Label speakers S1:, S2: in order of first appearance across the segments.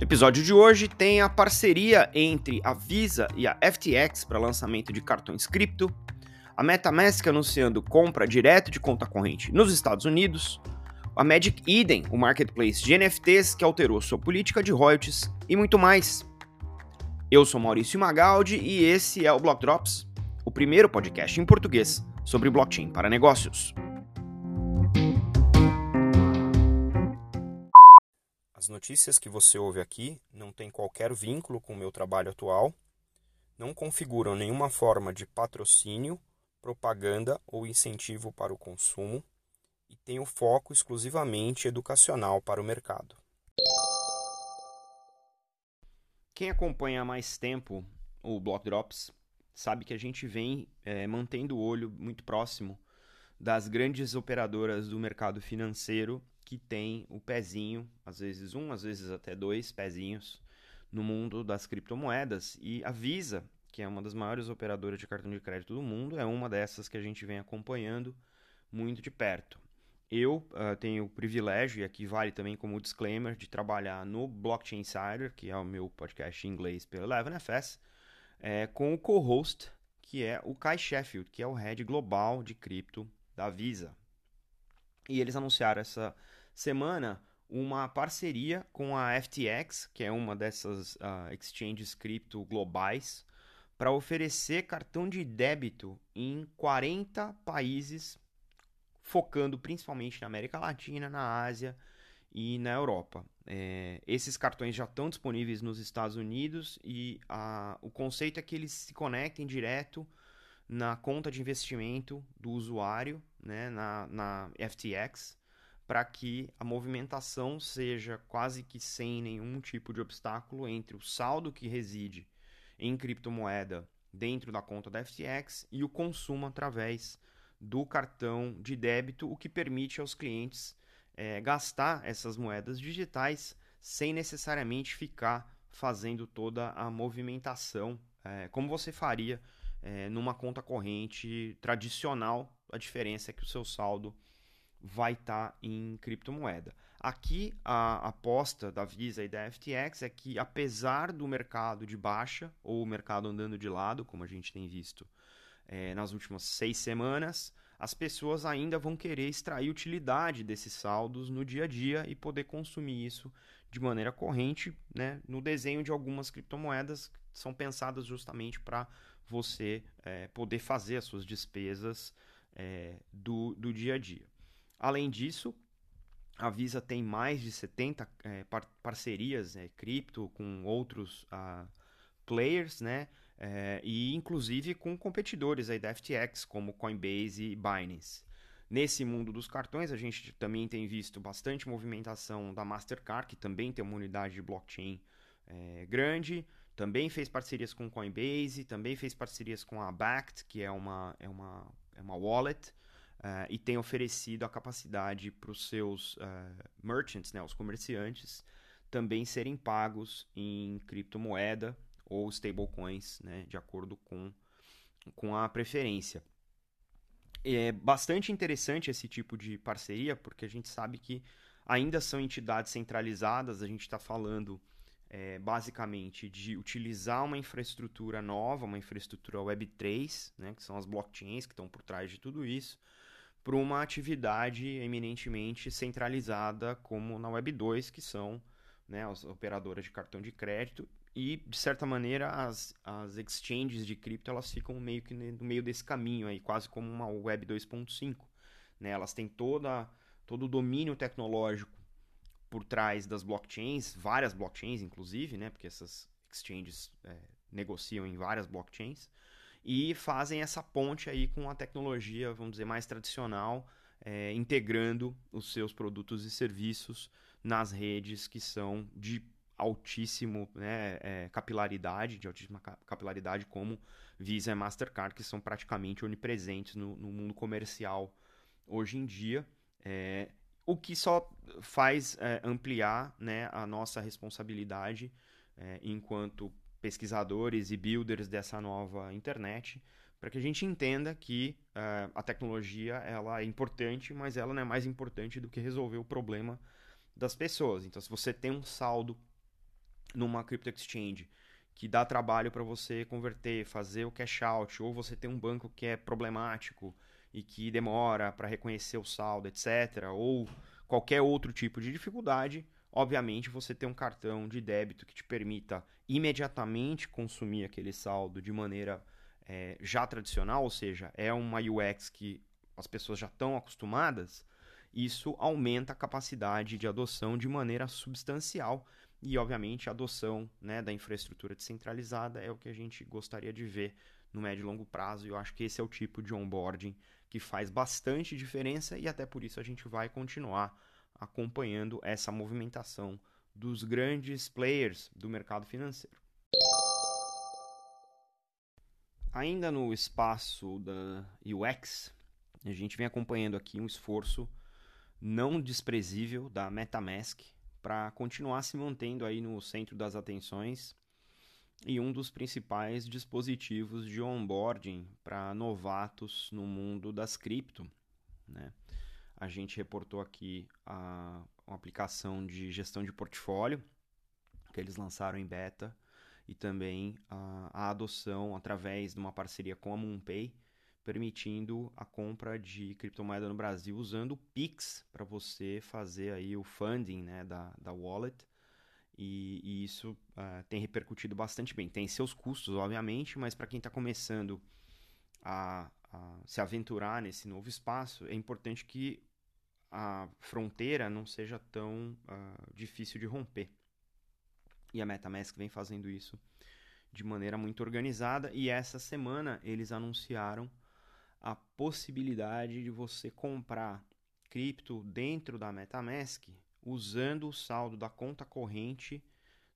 S1: No episódio de hoje tem a parceria entre a Visa e a FTX para lançamento de cartões cripto, a MetaMask anunciando compra direto de conta corrente nos Estados Unidos, a Magic Eden, o marketplace de NFTs que alterou sua política de royalties e muito mais. Eu sou Maurício Magaldi e esse é o Block Drops, o primeiro podcast em português sobre blockchain para negócios. Notícias que você ouve aqui não têm qualquer vínculo com o meu trabalho atual, não configuram nenhuma forma de patrocínio, propaganda ou incentivo para o consumo e têm o foco exclusivamente educacional para o mercado. Quem acompanha há mais tempo o Block Drops sabe que a gente vem é, mantendo o olho muito próximo das grandes operadoras do mercado financeiro que tem o pezinho, às vezes um, às vezes até dois pezinhos no mundo das criptomoedas. E a Visa, que é uma das maiores operadoras de cartão de crédito do mundo, é uma dessas que a gente vem acompanhando muito de perto. Eu uh, tenho o privilégio, e aqui vale também como disclaimer, de trabalhar no Blockchain Insider, que é o meu podcast em inglês pelo 11FS, é, com o co-host, que é o Kai Sheffield, que é o head global de cripto da Visa. E eles anunciaram essa semana uma parceria com a FTX, que é uma dessas uh, exchanges cripto globais, para oferecer cartão de débito em 40 países, focando principalmente na América Latina, na Ásia e na Europa. É, esses cartões já estão disponíveis nos Estados Unidos e o conceito é que eles se conectem direto na conta de investimento do usuário, né, na, na FTX, para que a movimentação seja quase que sem nenhum tipo de obstáculo entre o saldo que reside em criptomoeda dentro da conta da FTX e o consumo através do cartão de débito, o que permite aos clientes é, gastar essas moedas digitais sem necessariamente ficar fazendo toda a movimentação é, como você faria é, numa conta corrente tradicional. A diferença é que o seu saldo vai estar tá em criptomoeda. Aqui a aposta da Visa e da FTX é que, apesar do mercado de baixa ou o mercado andando de lado, como a gente tem visto é, nas últimas seis semanas, as pessoas ainda vão querer extrair utilidade desses saldos no dia a dia e poder consumir isso de maneira corrente né, no desenho de algumas criptomoedas que são pensadas justamente para você é, poder fazer as suas despesas é, do, do dia a dia. Além disso, a Visa tem mais de 70 é, par parcerias é, cripto com outros uh, players, né? É, e inclusive com competidores aí da FTX, como Coinbase e Binance. Nesse mundo dos cartões, a gente também tem visto bastante movimentação da Mastercard, que também tem uma unidade de blockchain é, grande, também fez parcerias com Coinbase, também fez parcerias com a Bact, que é uma, é uma, é uma wallet, Uh, e tem oferecido a capacidade para os seus uh, merchants, né, os comerciantes, também serem pagos em criptomoeda ou stablecoins, né, de acordo com, com a preferência. É bastante interessante esse tipo de parceria, porque a gente sabe que ainda são entidades centralizadas, a gente está falando é, basicamente de utilizar uma infraestrutura nova, uma infraestrutura Web3, né, que são as blockchains que estão por trás de tudo isso, para uma atividade eminentemente centralizada como na Web 2, que são né, as operadoras de cartão de crédito e de certa maneira as, as exchanges de cripto elas ficam meio que no meio desse caminho aí, quase como uma Web 2.5. Né? Elas têm toda, todo o domínio tecnológico por trás das blockchains, várias blockchains inclusive, né? porque essas exchanges é, negociam em várias blockchains e fazem essa ponte aí com a tecnologia, vamos dizer, mais tradicional, é, integrando os seus produtos e serviços nas redes que são de altíssimo né, é, capilaridade, de altíssima capilaridade, como Visa e Mastercard, que são praticamente onipresentes no, no mundo comercial hoje em dia. É, o que só faz é, ampliar né, a nossa responsabilidade enquanto pesquisadores e builders dessa nova internet, para que a gente entenda que uh, a tecnologia ela é importante, mas ela não é mais importante do que resolver o problema das pessoas. Então, se você tem um saldo numa crypto exchange que dá trabalho para você converter, fazer o cash out, ou você tem um banco que é problemático e que demora para reconhecer o saldo, etc., ou qualquer outro tipo de dificuldade, obviamente você tem um cartão de débito que te permita imediatamente consumir aquele saldo de maneira é, já tradicional, ou seja, é uma UX que as pessoas já estão acostumadas, isso aumenta a capacidade de adoção de maneira substancial e, obviamente, a adoção né, da infraestrutura descentralizada é o que a gente gostaria de ver no médio e longo prazo. E eu acho que esse é o tipo de onboarding que faz bastante diferença e até por isso a gente vai continuar acompanhando essa movimentação dos grandes players do mercado financeiro. Ainda no espaço da UX, a gente vem acompanhando aqui um esforço não desprezível da MetaMask para continuar se mantendo aí no centro das atenções e um dos principais dispositivos de onboarding para novatos no mundo das cripto. Né? A gente reportou aqui a, uma aplicação de gestão de portfólio que eles lançaram em beta e também a, a adoção através de uma parceria com a MoonPay, permitindo a compra de criptomoeda no Brasil usando o Pix para você fazer aí o funding né, da, da wallet e, e isso uh, tem repercutido bastante bem. Tem seus custos, obviamente, mas para quem está começando a, a, se aventurar nesse novo espaço, é importante que a fronteira não seja tão uh, difícil de romper. E a MetaMask vem fazendo isso de maneira muito organizada. E essa semana eles anunciaram a possibilidade de você comprar cripto dentro da MetaMask usando o saldo da conta corrente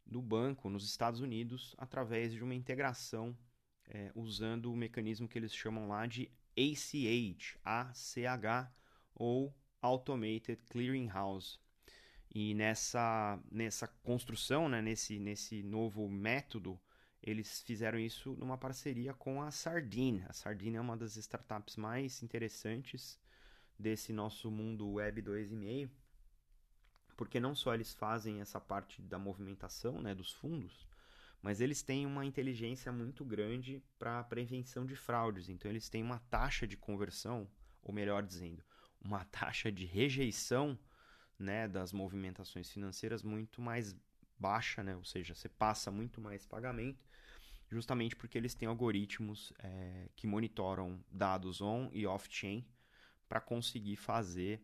S1: do banco nos Estados Unidos através de uma integração é, usando o mecanismo que eles chamam lá de ACH, ACH ou Automated Clearing House. E nessa, nessa construção, né, nesse, nesse novo método, eles fizeram isso numa parceria com a Sardine. A Sardine é uma das startups mais interessantes desse nosso mundo Web 2.5 porque não só eles fazem essa parte da movimentação né, dos fundos, mas eles têm uma inteligência muito grande para a prevenção de fraudes. Então, eles têm uma taxa de conversão, ou melhor dizendo, uma taxa de rejeição né, das movimentações financeiras muito mais baixa, né? ou seja, você passa muito mais pagamento, justamente porque eles têm algoritmos é, que monitoram dados on e off-chain para conseguir fazer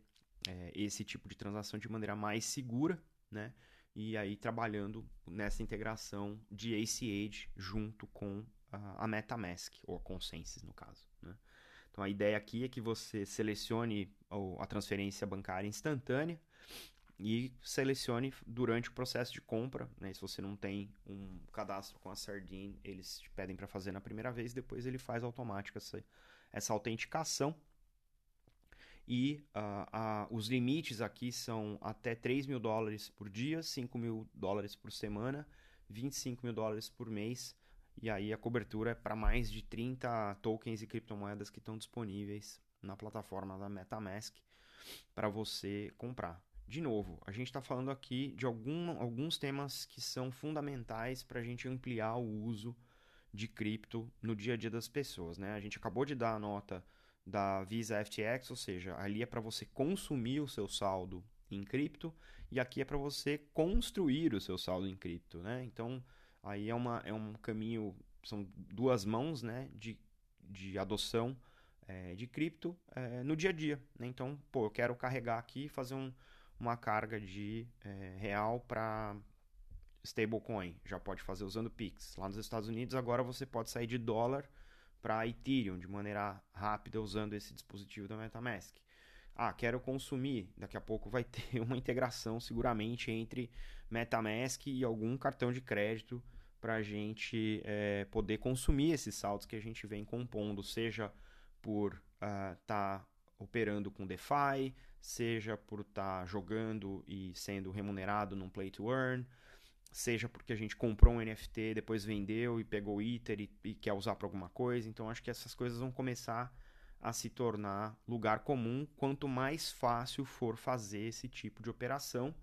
S1: é, esse tipo de transação de maneira mais segura, né? E aí trabalhando nessa integração de ACH junto com a, MetaMask, ou a Consensus no caso? Então a ideia aqui é que você selecione a transferência bancária instantânea e selecione durante o processo de compra. Né? Se você não tem um cadastro com a Sardine, eles te pedem para fazer na primeira vez, depois ele faz automática essa, essa autenticação e uh, os limites aqui são até 3 mil dólares por dia, 5 mil dólares por semana, 25 mil dólares por mês. E aí a cobertura é para mais de 30 tokens e criptomoedas que estão disponíveis na plataforma da MetaMask para você comprar. De novo, a gente está falando aqui de algum, alguns temas que são fundamentais para a gente ampliar o uso de cripto no dia a dia das pessoas. Né? A gente acabou de dar a nota da Visa FTX, ou seja, ali é para você consumir o seu saldo em cripto e aqui é para você construir o seu saldo em cripto, né? Então, aí é, uma, é um caminho, são duas mãos, né, de, de adoção é, de cripto é, no dia a dia, né? Então, pô, eu quero carregar aqui e fazer um, uma carga de é, real para stablecoin, já pode fazer usando Pix. Lá nos Estados Unidos, agora você pode sair de dólar para Ethereum de maneira rápida usando esse dispositivo da MetaMask. Ah, quero consumir. Daqui a pouco vai ter uma integração seguramente entre MetaMask e algum cartão de crédito para a gente é, poder consumir esses saldos que a gente vem compondo, seja por estar uh, tá operando com DeFi, seja por estar tá jogando e sendo remunerado num Play to Earn, seja porque a gente comprou um NFT, depois vendeu e pegou o Ether e, e quer usar para alguma coisa. Então acho que essas coisas vão começar a se tornar lugar comum quanto mais fácil for fazer esse tipo de operação.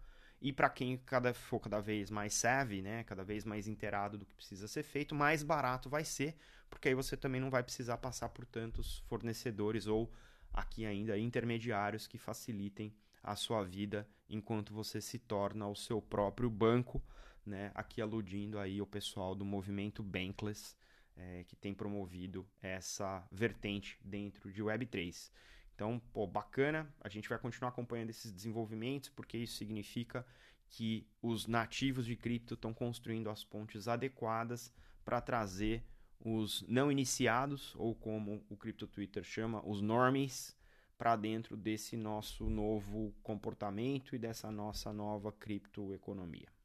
S1: E para quem cada, for cada vez mais savvy, né, cada vez mais inteirado do que precisa ser feito, mais barato vai ser, porque aí você também não vai precisar passar por tantos fornecedores ou aqui ainda intermediários que facilitem a sua vida enquanto você se torna o seu próprio banco, né? Aqui aludindo aí o pessoal do movimento Bankless, é, que tem promovido essa vertente dentro de Web3. Então, pô, bacana, a gente vai continuar acompanhando esses desenvolvimentos, porque isso significa que os nativos de cripto estão construindo as pontes adequadas para trazer os não iniciados, ou como o Crypto Twitter chama, os normies, para dentro desse nosso novo comportamento e dessa nossa nova criptoeconomia.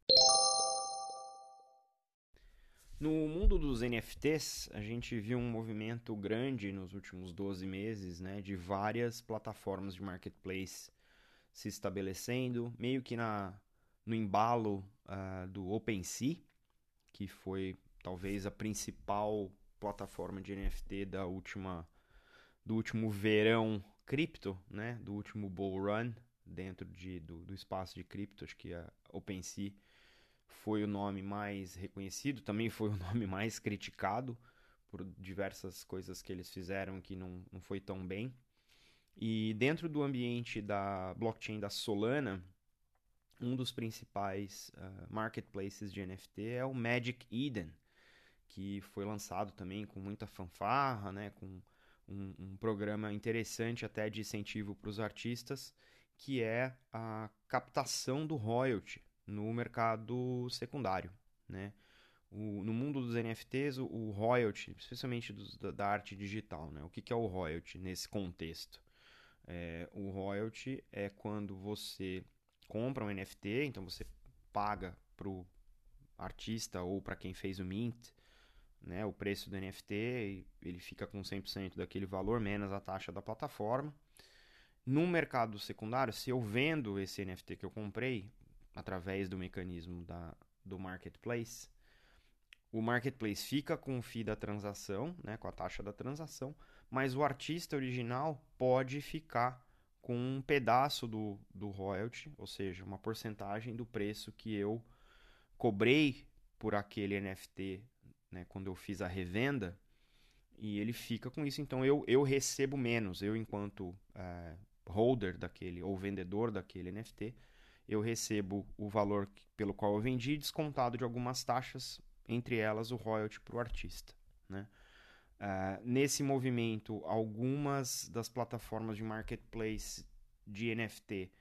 S1: No mundo dos NFTs, a gente viu um movimento grande nos últimos 12 meses, né, de várias plataformas de marketplace se estabelecendo, meio que na, no embalo uh, do OpenSea, que foi talvez a principal plataforma de NFT da última, do último verão cripto, né, do último bull run dentro de, do, do espaço de cripto, acho que a OpenSea foi o nome mais reconhecido, também foi o nome mais criticado por diversas coisas que eles fizeram que não, não foi tão bem. E dentro do ambiente da blockchain da Solana, um dos principais uh, marketplaces de NFT é o Magic Eden, que foi lançado também com muita fanfarra, né, com um, um programa interessante até de incentivo para os artistas, que é a captação do royalty no mercado secundário, né? O, no mundo dos NFTs, o, o royalty, especialmente dos, da, da, arte digital, né? O que, que é o royalty nesse contexto? É, o royalty é quando você compra um NFT, então você paga para o artista ou para quem fez o mint, né, o preço do NFT, ele fica com 100% daquele valor menos a taxa da plataforma. No mercado secundário, se eu vendo esse NFT que eu comprei, através do mecanismo da, do marketplace, o marketplace fica com o FII da transação, né, com a taxa da transação, mas o artista original pode ficar com um pedaço do, do royalty, ou seja, uma porcentagem do preço que eu cobrei por aquele NFT né, quando eu fiz a revenda, e ele fica com isso. Então eu, eu recebo menos, eu enquanto é, holder daquele, ou vendedor daquele NFT, eu recebo o valor pelo qual eu vendi, descontado de algumas taxas, entre elas o royalty para o artista. Né? Uh, nesse movimento, algumas das plataformas de marketplace de NFT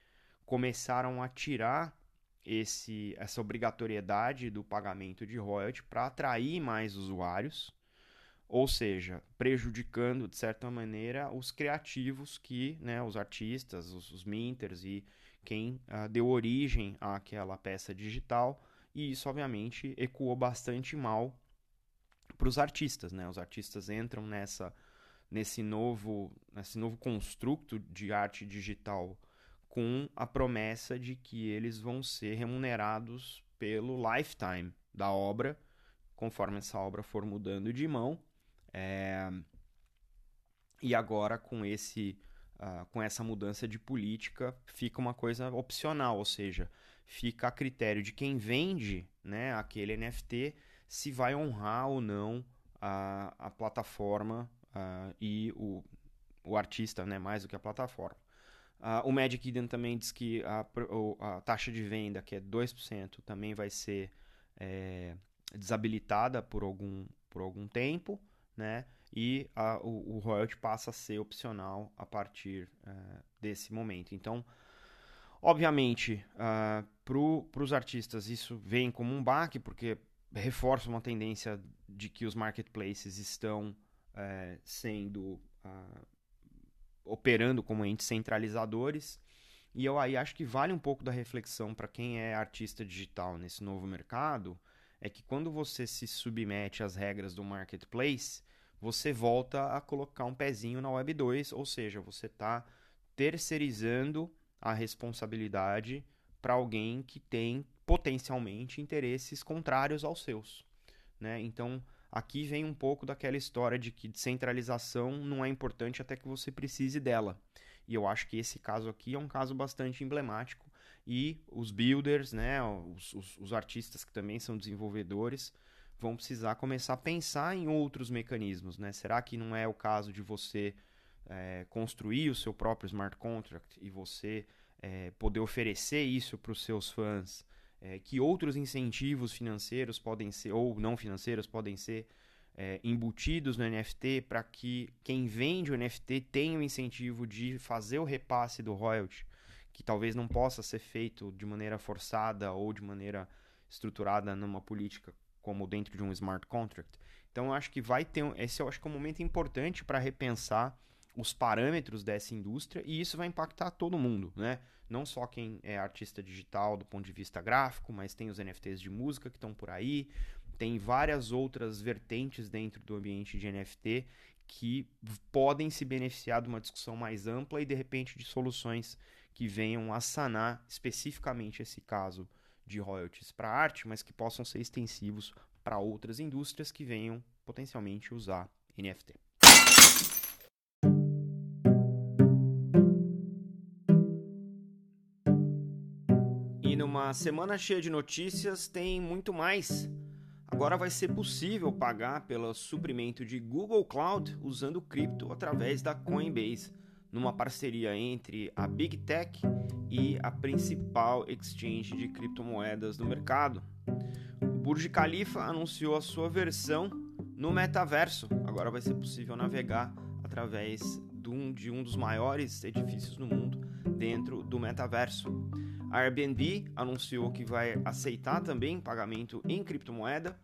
S1: começaram a tirar esse, essa obrigatoriedade do pagamento de royalty para atrair mais usuários, ou seja, prejudicando de certa maneira os criativos que, né, os artistas, os, os minters e quem uh, deu origem àquela peça digital, e isso obviamente ecoou bastante mal para os artistas, né? Os artistas entram nessa nesse novo nesse novo construto de arte digital com a promessa de que eles vão ser remunerados pelo lifetime da obra, conforme essa obra for mudando de mão. É... E agora com esse uh, com essa mudança de política, fica uma coisa opcional, ou seja, fica a critério de quem vende né, aquele NFT se vai honrar ou não a, a plataforma uh, e o, o artista, né, mais do que a plataforma. Uh, o Magic Eden também diz que a, a, taxa de venda, que é 2%, também vai ser é, desabilitada por algum, por algum tempo, né? E a, o, o royalty passa a ser opcional a partir uh, desse momento. Então, obviamente, uh, para os artistas isso vem como um baque, porque reforça uma tendência de que os marketplaces estão uh, sendo uh, operando como entes centralizadores. E eu aí acho que vale um pouco da reflexão para quem é artista digital nesse novo mercado, é que quando você se submete às regras do marketplace, você volta a colocar um pezinho na Web 2, ou seja, você está terceirizando a responsabilidade para alguém que tem potencialmente interesses contrários aos seus. Né? Então, aqui vem um pouco daquela história de que descentralização não é importante até que você precise dela. E eu acho que esse caso aqui é um caso bastante emblemático e os builders, né, os, os, os artistas que também são desenvolvedores, vão precisar começar a pensar em outros mecanismos, né? Será que não é o caso de você é, construir o seu próprio smart contract e você é, poder oferecer isso para os seus fãs? É, que outros incentivos financeiros podem ser, ou não financeiros, podem ser é, embutidos no NFT para que quem vende o NFT tenha o incentivo de fazer o repasse do royalty, que talvez não possa ser feito de maneira forçada ou de maneira estruturada numa política como dentro de um smart contract. Então eu acho que vai ter esse eu acho que é um momento importante para repensar os parâmetros dessa indústria e isso vai impactar todo mundo, né? Não só quem é artista digital do ponto de vista gráfico, mas tem os NFTs de música que estão por aí, tem várias outras vertentes dentro do ambiente de NFT que podem se beneficiar de uma discussão mais ampla e de repente de soluções que venham a sanar especificamente esse caso de royalties para arte, mas que possam ser extensivos para outras indústrias que venham potencialmente usar NFT. E numa semana cheia de notícias, tem muito mais. Agora vai ser possível pagar pelo suprimento de Google Cloud usando cripto através da Coinbase, numa parceria entre a Big Tech e a principal exchange de criptomoedas do mercado. O Burj Khalifa anunciou a sua versão no metaverso. Agora vai ser possível navegar através de um, de um dos maiores edifícios no mundo dentro do metaverso. A Airbnb anunciou que vai aceitar também pagamento em criptomoeda,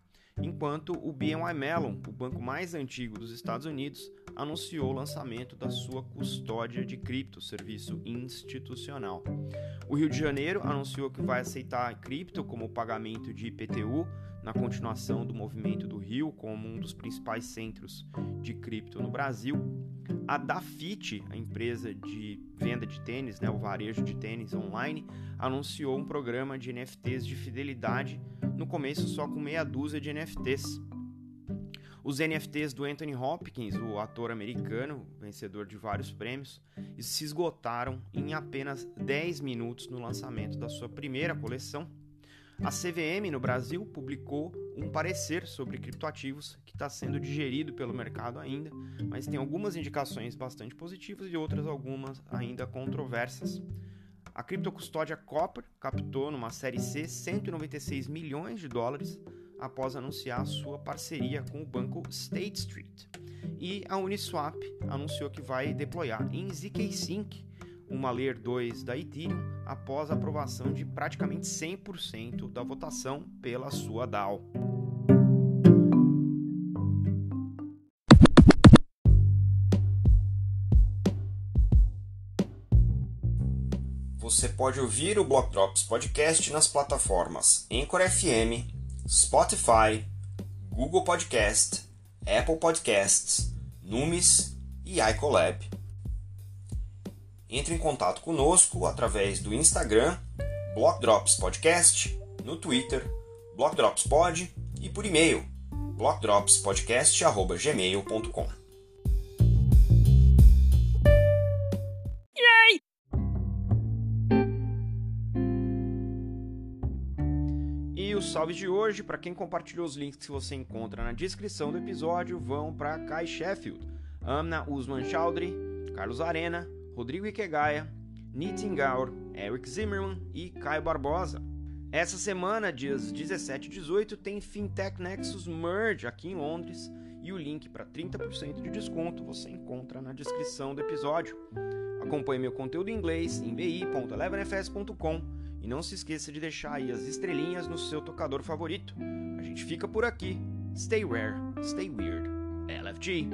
S1: enquanto o BNY Mellon, o banco mais antigo dos Estados Unidos, anunciou o lançamento da sua custódia de cripto, serviço institucional. O Rio de Janeiro anunciou que vai aceitar cripto como pagamento de IPTU na continuação do movimento do Rio como um dos principais centros de cripto no Brasil. A Dafit, a empresa de venda de tênis, né, o varejo de tênis online, anunciou um programa de NFTs de fidelidade, no começo só com meia dúzia de NFTs. Os NFTs do Anthony Hopkins, o ator americano, vencedor de vários prêmios, se esgotaram em apenas 10 minutos no lançamento da sua primeira coleção. A CVM no Brasil publicou um parecer sobre criptoativos que está sendo digerido pelo mercado ainda, mas tem algumas indicações bastante positivas e outras algumas ainda controversas. A criptocustódia Copper captou numa série C 196 milhões de dólares após anunciar sua parceria com o banco State Street. E a Uniswap anunciou que vai deployar em zk-Sync uma Layer 2 da Ethereum após a aprovação de praticamente 100% da votação pela sua DAO. Você pode ouvir o Block Drops Podcast nas plataformas Anchor FM, Spotify, Google Podcast, Apple Podcasts, Numis e iColab. Entre em contato conosco através do Instagram, Block Drops Podcast, no Twitter, Block Drops Pod e por e-mail, blockdropspodcast@gmail.com. salves de hoje, para quem compartilhou os links que você encontra na descrição do episódio, vão para Kai Sheffield, Amna Usman Chaudhry, Carlos Arena, Rodrigo Ikegaia, Nitin Gaur, Eric Zimmerman e Caio Barbosa. Essa semana, dias 17 e 18, tem Fintech Nexus Merge aqui em Londres e o link para 30% de desconto você encontra na descrição do episódio. Acompanhe meu conteúdo em inglês em bi.elevenfs.com e não se esqueça de deixar aí as estrelinhas no seu tocador favorito. A gente fica por aqui. Stay rare, stay weird. LFG.